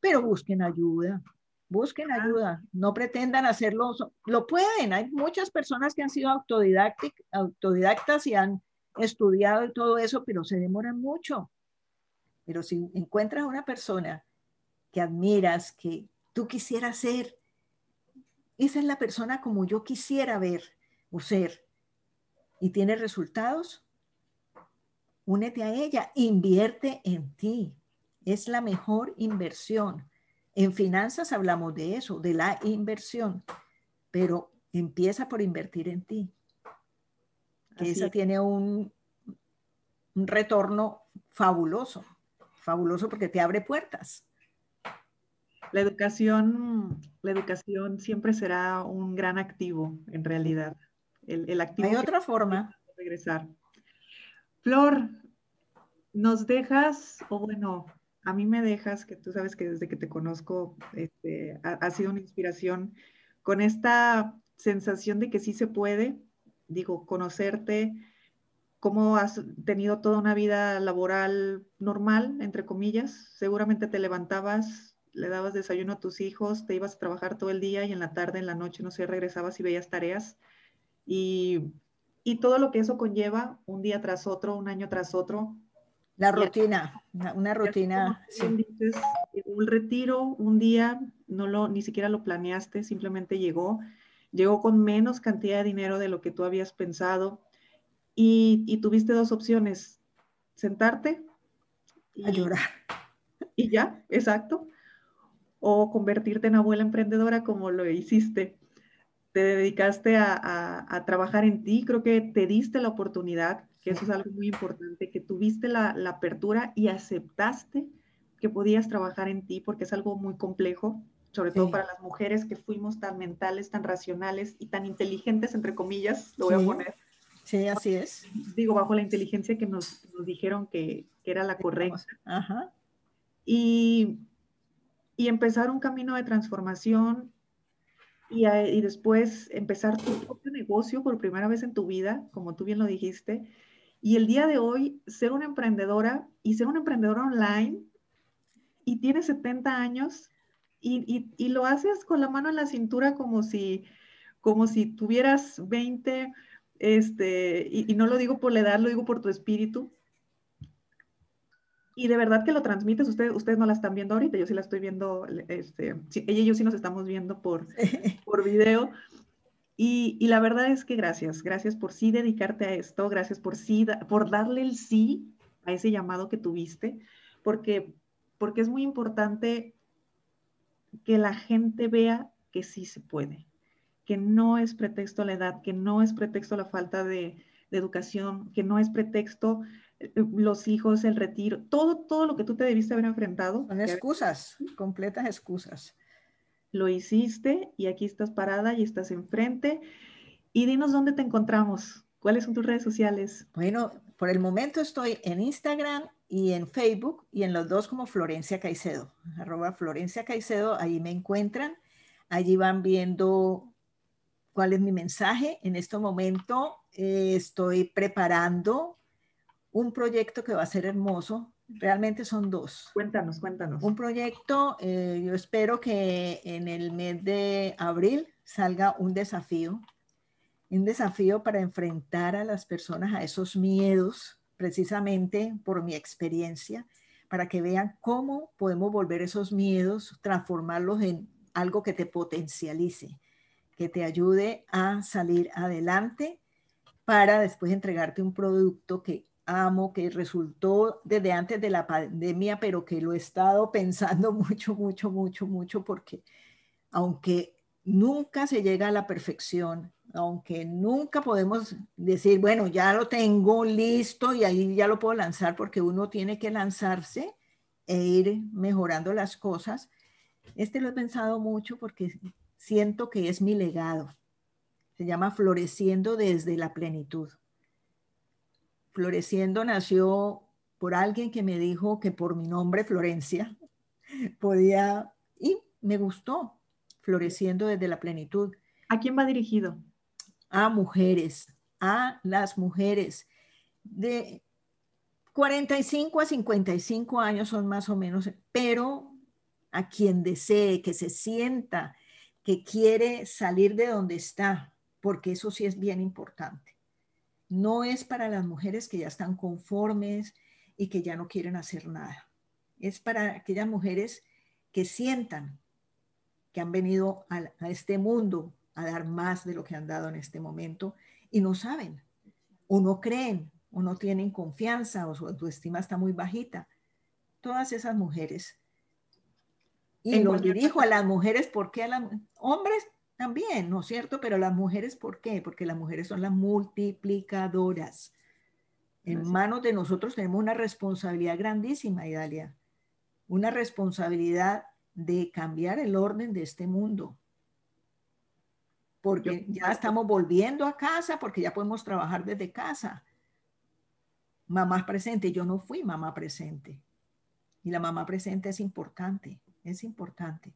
Pero busquen ayuda, busquen ayuda, no pretendan hacerlo, lo pueden, hay muchas personas que han sido autodidactas y han estudiado y todo eso, pero se demoran mucho. Pero si encuentras una persona que admiras, que tú quisieras ser, esa es la persona como yo quisiera ver o ser, y tiene resultados, únete a ella, invierte en ti. Es la mejor inversión. En finanzas hablamos de eso, de la inversión, pero empieza por invertir en ti. Que esa tiene un, un retorno fabuloso, fabuloso porque te abre puertas. La educación, la educación siempre será un gran activo, en realidad. El, activo Hay otra forma. Regresar. Flor, nos dejas, o bueno, a mí me dejas, que tú sabes que desde que te conozco este, ha, sido una inspiración, con esta sensación de que sí se puede, digo, conocerte, cómo has tenido toda una vida laboral normal, entre comillas, seguramente te levantabas le dabas desayuno a tus hijos, te ibas a trabajar todo el día y en la tarde, en la noche, no sé, regresabas y veías tareas. Y, y todo lo que eso conlleva, un día tras otro, un año tras otro. La rutina, una, rutina. Sí. un retiro, un día, no lo, ni siquiera lo planeaste, simplemente llegó. Llegó con menos cantidad de dinero de lo que tú habías pensado. Y, y tuviste dos opciones, sentarte. Y, a llorar. Y ya, exacto o convertirte en abuela emprendedora como lo hiciste. Te dedicaste a, trabajar en ti, creo que te diste la oportunidad, que eso es algo muy importante, que tuviste la, apertura y aceptaste que podías trabajar en ti, porque es algo muy complejo, sobre todo para las mujeres que fuimos tan mentales, tan racionales y tan inteligentes, entre comillas, lo voy a poner. Sí, así es. Digo, bajo la inteligencia que nos, nos dijeron que, que, era la correcta. Ajá. Y y empezar un camino de transformación y, y, después empezar tu propio negocio por primera vez en tu vida, como tú bien lo dijiste. Y el día de hoy, ser una emprendedora y ser una emprendedora online y tienes 70 años y, y, y, lo haces con la mano en la cintura como si, como si tuvieras 20, este, y, y no lo digo por la edad, lo digo por tu espíritu y de verdad que lo transmites, ustedes, ustedes no la están viendo ahorita, yo sí la estoy viendo, este, ella y yo sí nos estamos viendo por, por video. Y, y, la verdad es que gracias, gracias por sí dedicarte a esto, gracias por sí, por darle el sí a ese llamado que tuviste, porque, porque es muy importante que la gente vea que sí se puede, que no es pretexto la edad, que no es pretexto la falta de, educación, que no es pretexto eh, los hijos, el retiro, todo, todo lo que tú te debiste haber enfrentado. Son excusas, completas excusas. Lo hiciste y aquí estás parada y estás enfrente. Y dinos dónde te encontramos. ¿Cuáles son tus redes sociales? Bueno, por el momento estoy en Instagram y en Facebook y en los dos como Florencia Caicedo, arroba Florencia Caicedo, ahí me encuentran, allí van viendo cuál es mi mensaje. En este momento eh, estoy preparando un proyecto que va a ser hermoso. Realmente son dos. Cuéntanos, cuéntanos. Un proyecto, eh, yo espero que en el mes de abril salga un desafío, un desafío para enfrentar a las personas a esos miedos precisamente por mi experiencia, para que vean cómo podemos volver esos miedos, transformarlos en algo que te potencialice, que te ayude a salir adelante para después entregarte un producto que amo, que resultó desde antes de la pandemia, pero que lo he estado pensando mucho, mucho, mucho, mucho, porque aunque nunca se llega a la perfección, aunque nunca podemos decir, bueno, ya lo tengo listo y ahí ya lo puedo lanzar porque uno tiene que lanzarse e ir mejorando las cosas. Este lo he pensado mucho porque siento que es mi legado. Se llama Floreciendo desde la plenitud. Floreciendo nació por alguien que me dijo que por mi nombre, Florencia, podía, y me gustó, Floreciendo desde la plenitud. ¿A quién va dirigido? A mujeres, a las mujeres de 45 a 55 años son más o menos, pero a quien desee, que se sienta, que quiere salir de donde está, porque eso sí es bien importante. No es para las mujeres que ya están conformes y que ya no quieren hacer nada. Es para aquellas mujeres que sientan que han venido a, a este mundo a dar más de lo que han dado en este momento y no saben, o no creen, o no tienen confianza, o su autoestima está muy bajita. Todas esas mujeres. Y lo dirijo a las mujeres, porque a los hombres también, ¿no es cierto? Pero las mujeres, ¿por qué? Porque las mujeres son las multiplicadoras. En manos de nosotros tenemos una responsabilidad grandísima, Idalia. Una responsabilidad de cambiar el orden de este mundo porque ya estamos volviendo a casa, porque ya podemos trabajar desde casa. Mamá presente, yo no fui mamá presente. Y la mamá presente es importante, es importante.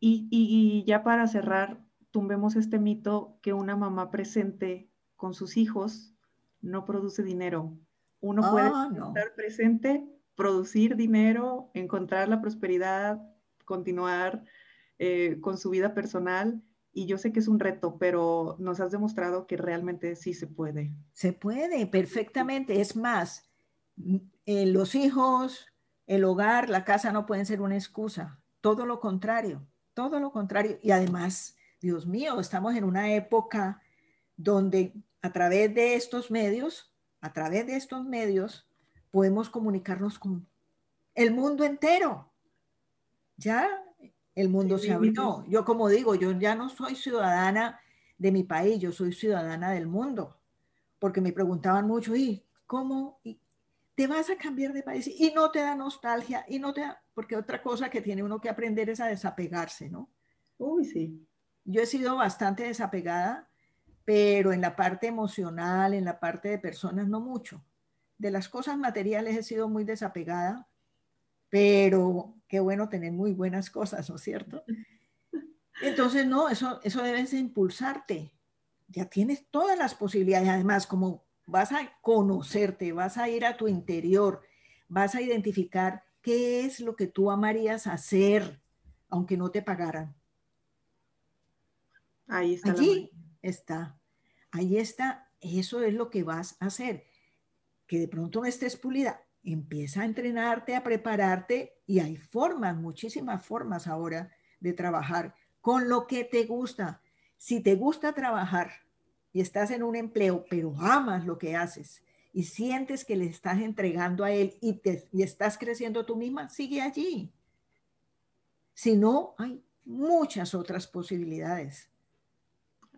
Y, y, ya para cerrar, tumbemos este mito que una mamá presente con sus hijos no produce dinero. Uno puede ah, estar presente, producir dinero, encontrar la prosperidad, continuar eh, con su vida personal y yo sé que es un reto, pero nos has demostrado que realmente sí se puede. Se puede, perfectamente. Es más, eh, los hijos, el hogar, la casa no pueden ser una excusa. Todo lo contrario, todo lo contrario. Y además, Dios mío, estamos en una época donde a través de estos medios, a través de estos medios, podemos comunicarnos con el mundo entero. Ya el mundo se abrió. Yo como digo, yo ya no soy ciudadana de mi país, yo soy ciudadana del mundo, porque me preguntaban mucho, ¿y cómo te vas a cambiar de país? Y no te da nostalgia, y no te da, porque otra cosa que tiene uno que aprender es a desapegarse, ¿no? Uy, sí. Yo he sido bastante desapegada, pero en la parte emocional, en la parte de personas, no mucho. De las cosas materiales he sido muy desapegada, pero qué bueno tener muy buenas cosas, ¿no es cierto? Entonces, no, eso, eso debes impulsarte. Ya tienes todas las posibilidades. Además, como vas a conocerte, vas a ir a tu interior, vas a identificar qué es lo que tú amarías hacer, aunque no te pagaran. Ahí está. Allí está. Ahí está. Eso es lo que vas a hacer. Que de pronto no estés pulida empieza a entrenarte, a prepararte y hay formas, muchísimas formas ahora de trabajar con lo que te gusta. Si te gusta trabajar y estás en un empleo, pero amas lo que haces y sientes que le estás entregando a él y, te, y estás creciendo tú misma, sigue allí. Si no, hay muchas otras posibilidades.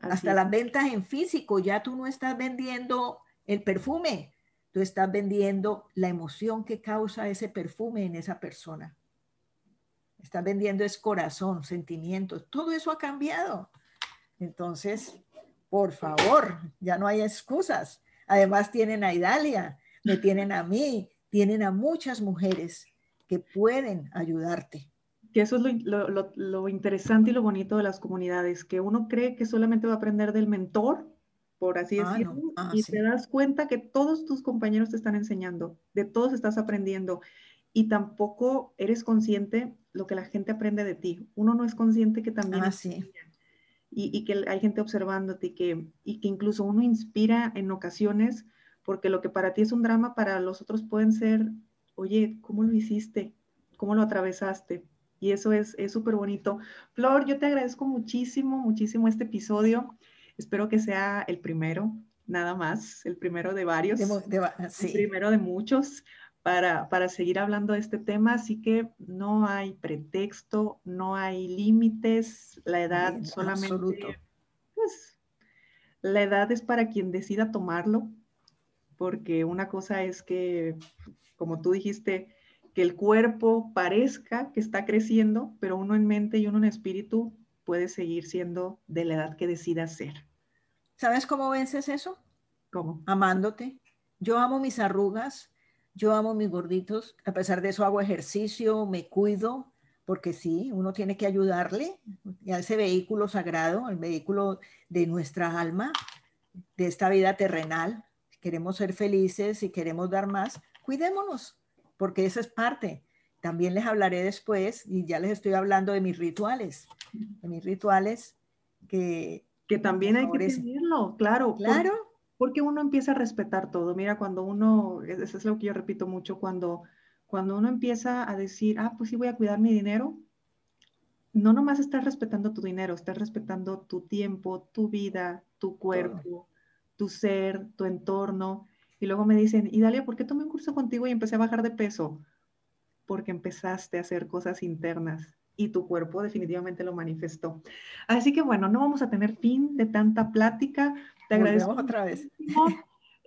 Hasta las ventas en físico, ya tú no estás vendiendo el perfume, tú estás vendiendo la emoción que causa ese perfume en esa persona. Estás vendiendo es corazón, sentimientos, todo eso ha cambiado. Entonces, por favor, ya no hay excusas. Además tienen a Idalia, me tienen a mí, tienen a muchas mujeres que pueden ayudarte que eso es lo, interesante y lo bonito de las comunidades, que uno cree que solamente va a aprender del mentor, por así ah, decirlo, ah, y te das cuenta que todos tus compañeros te están enseñando, de todos estás aprendiendo, y tampoco eres consciente lo que la gente aprende de ti. Uno no es consciente que también... Ah, sí. y, y, que hay gente observándote y que, y que incluso uno inspira en ocasiones, porque lo que para ti es un drama, para los otros pueden ser, oye, ¿cómo lo hiciste? ¿Cómo lo atravesaste? y eso es súper bonito. Flor, yo te agradezco muchísimo, muchísimo este episodio. Espero que sea el primero, nada más, el primero de varios, el primero de muchos para, para seguir hablando de este tema. Así que no hay pretexto, no hay límites, la edad solamente, pues, la edad es para quien decida tomarlo, porque una cosa es que, como tú dijiste, que el cuerpo parezca que está creciendo, pero uno en mente y uno en espíritu puede seguir siendo de la edad que decida ser. ¿Sabes cómo vences eso? ¿Cómo? Amándote. Yo amo mis arrugas, yo amo mis gorditos, a pesar de eso hago ejercicio, me cuido, porque sí, uno tiene que ayudarle a ese vehículo sagrado, el vehículo de nuestra alma, de esta vida terrenal. Queremos ser felices y queremos dar más, cuidémonos porque eso es parte. También les hablaré después y ya les estoy hablando de mis rituales, mis rituales que... Que también hay que tenerlo, claro. Claro. Porque, uno empieza a respetar todo. Mira, cuando uno, eso es lo que yo repito mucho, cuando, cuando uno empieza a decir, ah, pues sí voy a cuidar mi dinero, no nomás estás respetando tu dinero, estás respetando tu tiempo, tu vida, tu cuerpo, tu ser, tu entorno. Y luego me dicen, y Dalia, ¿por qué tomé un curso contigo y empecé a bajar de peso? Porque empezaste a hacer cosas internas y tu cuerpo definitivamente lo manifestó. Así que bueno, no vamos a tener fin de tanta plática. Te agradezco otra vez.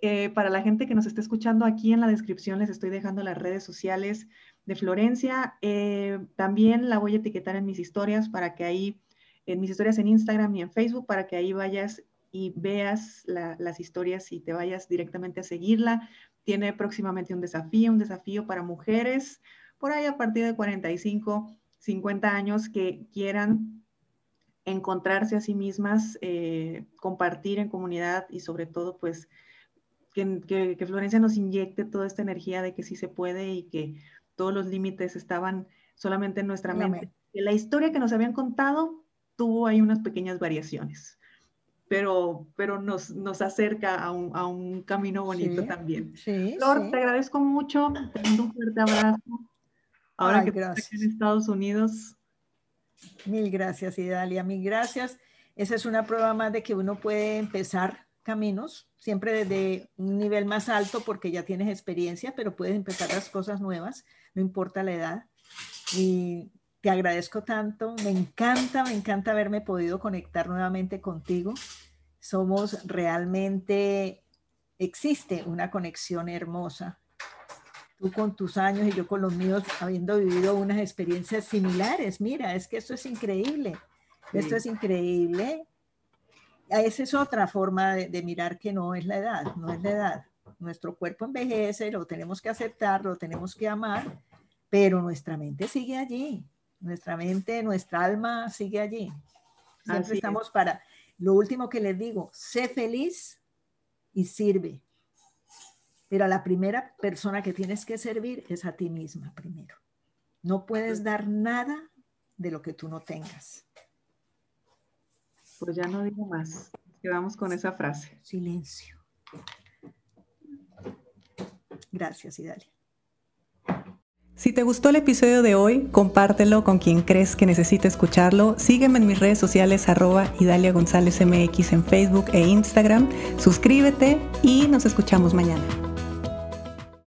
Eh, para la gente que nos está escuchando aquí en la descripción les estoy dejando las redes sociales de Florencia. Eh, también la voy a etiquetar en mis historias para que ahí, en mis historias en Instagram y en Facebook, para que ahí vayas y veas las historias y te vayas directamente a seguirla. Tiene próximamente un desafío, un desafío para mujeres por ahí a partir de 45, 50 años que quieran encontrarse a sí mismas, eh, compartir en comunidad y sobre todo pues que, que, Florencia nos inyecte toda esta energía de que sí se puede y que todos los límites estaban solamente en nuestra mente. La historia que nos habían contado tuvo ahí unas pequeñas variaciones pero, pero nos, nos acerca a un, a un camino bonito también. Sí, Flor, te agradezco mucho, te mando un fuerte abrazo. Ahora que estás en Estados Unidos. Mil gracias, Idalia, mil gracias. Esa es una prueba más de que uno puede empezar caminos, siempre desde un nivel más alto porque ya tienes experiencia, pero puedes empezar las cosas nuevas, no importa la edad. Y te agradezco tanto, me encanta, me encanta haberme podido conectar nuevamente contigo. Somos realmente, existe una conexión hermosa. Tú con tus años y yo con los míos, habiendo vivido unas experiencias similares. Mira, es que esto es increíble. Esto es increíble. Esa es otra forma de, de mirar que no es la edad, no es la edad. Nuestro cuerpo envejece, lo tenemos que aceptar, lo tenemos que amar, pero nuestra mente sigue allí nuestra mente, nuestra alma sigue allí. Siempre estamos para. Lo último que les digo, sé feliz y sirve. Pero a la primera persona que tienes que servir es a ti misma primero. No puedes dar nada de lo que tú no tengas. Pues ya no digo más. Quedamos con esa frase. Silencio. Gracias, Idalia. Si te gustó el episodio de hoy, compártelo con quien crees que necesite escucharlo. Sígueme en mis redes sociales arroba Idalia González MX en Facebook e Instagram. Suscríbete y nos escuchamos mañana.